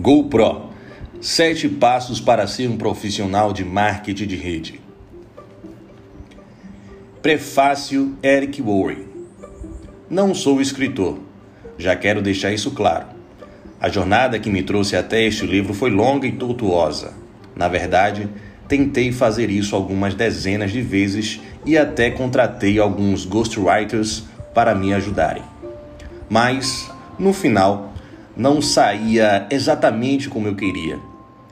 GoPro Sete passos para ser um profissional de marketing de rede. Prefácio Eric Worre Não sou escritor, já quero deixar isso claro. A jornada que me trouxe até este livro foi longa e tortuosa. Na verdade, tentei fazer isso algumas dezenas de vezes e até contratei alguns ghostwriters para me ajudarem. Mas, no final, não saía exatamente como eu queria.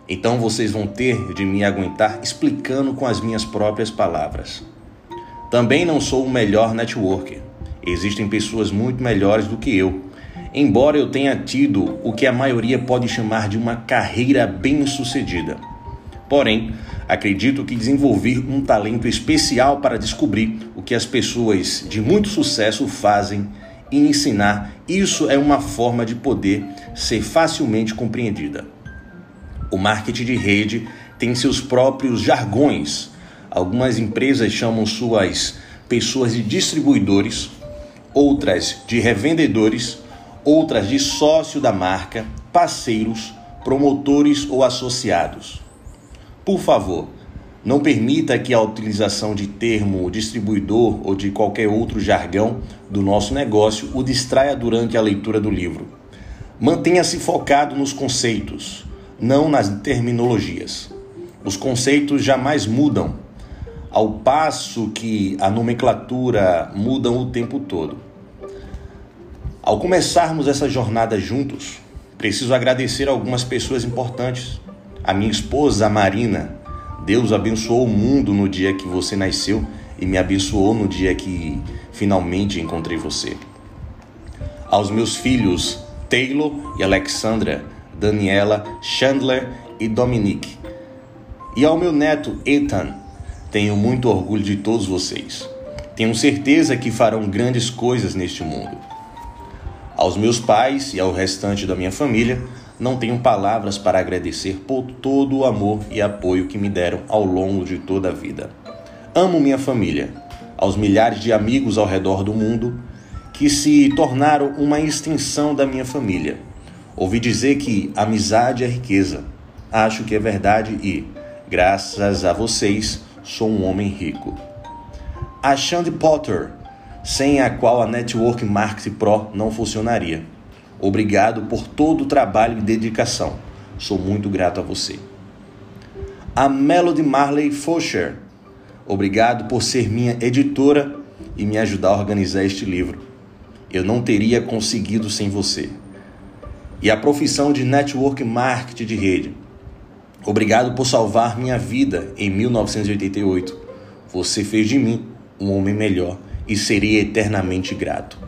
Então vocês vão ter de me aguentar explicando com as minhas próprias palavras. Também não sou o melhor networker. Existem pessoas muito melhores do que eu. Embora eu tenha tido o que a maioria pode chamar de uma carreira bem-sucedida. Porém, acredito que desenvolvi um talento especial para descobrir o que as pessoas de muito sucesso fazem e ensinar, isso é uma forma de poder ser facilmente compreendida. O marketing de rede tem seus próprios jargões. Algumas empresas chamam suas pessoas de distribuidores, outras de revendedores, outras de sócio da marca, parceiros, promotores ou associados. Por favor, não permita que a utilização de termo distribuidor ou de qualquer outro jargão do nosso negócio o distraia durante a leitura do livro. Mantenha-se focado nos conceitos, não nas terminologias. Os conceitos jamais mudam, ao passo que a nomenclatura muda o tempo todo. Ao começarmos essa jornada juntos, preciso agradecer algumas pessoas importantes. A minha esposa, Marina, Deus abençoou o mundo no dia que você nasceu e me abençoou no dia que finalmente encontrei você. Aos meus filhos Taylor e Alexandra, Daniela, Chandler e Dominique. E ao meu neto Ethan, tenho muito orgulho de todos vocês. Tenho certeza que farão grandes coisas neste mundo. Aos meus pais e ao restante da minha família, não tenho palavras para agradecer por todo o amor e apoio que me deram ao longo de toda a vida. Amo minha família, aos milhares de amigos ao redor do mundo que se tornaram uma extensão da minha família. Ouvi dizer que amizade é riqueza. Acho que é verdade e, graças a vocês, sou um homem rico. A Shandy Potter, sem a qual a Network Marketing Pro não funcionaria. Obrigado por todo o trabalho e dedicação. Sou muito grato a você. A Melody Marley Fosher. Obrigado por ser minha editora e me ajudar a organizar este livro. Eu não teria conseguido sem você. E a profissão de Network Marketing de Rede. Obrigado por salvar minha vida em 1988. Você fez de mim um homem melhor e seria eternamente grato.